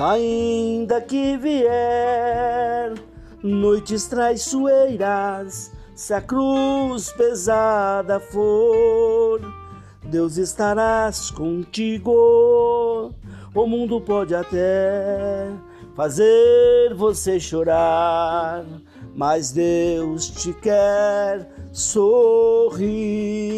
Ainda que vier noites traiçoeiras, se a cruz pesada for, Deus estarás contigo. O mundo pode até fazer você chorar, mas Deus te quer sorrir.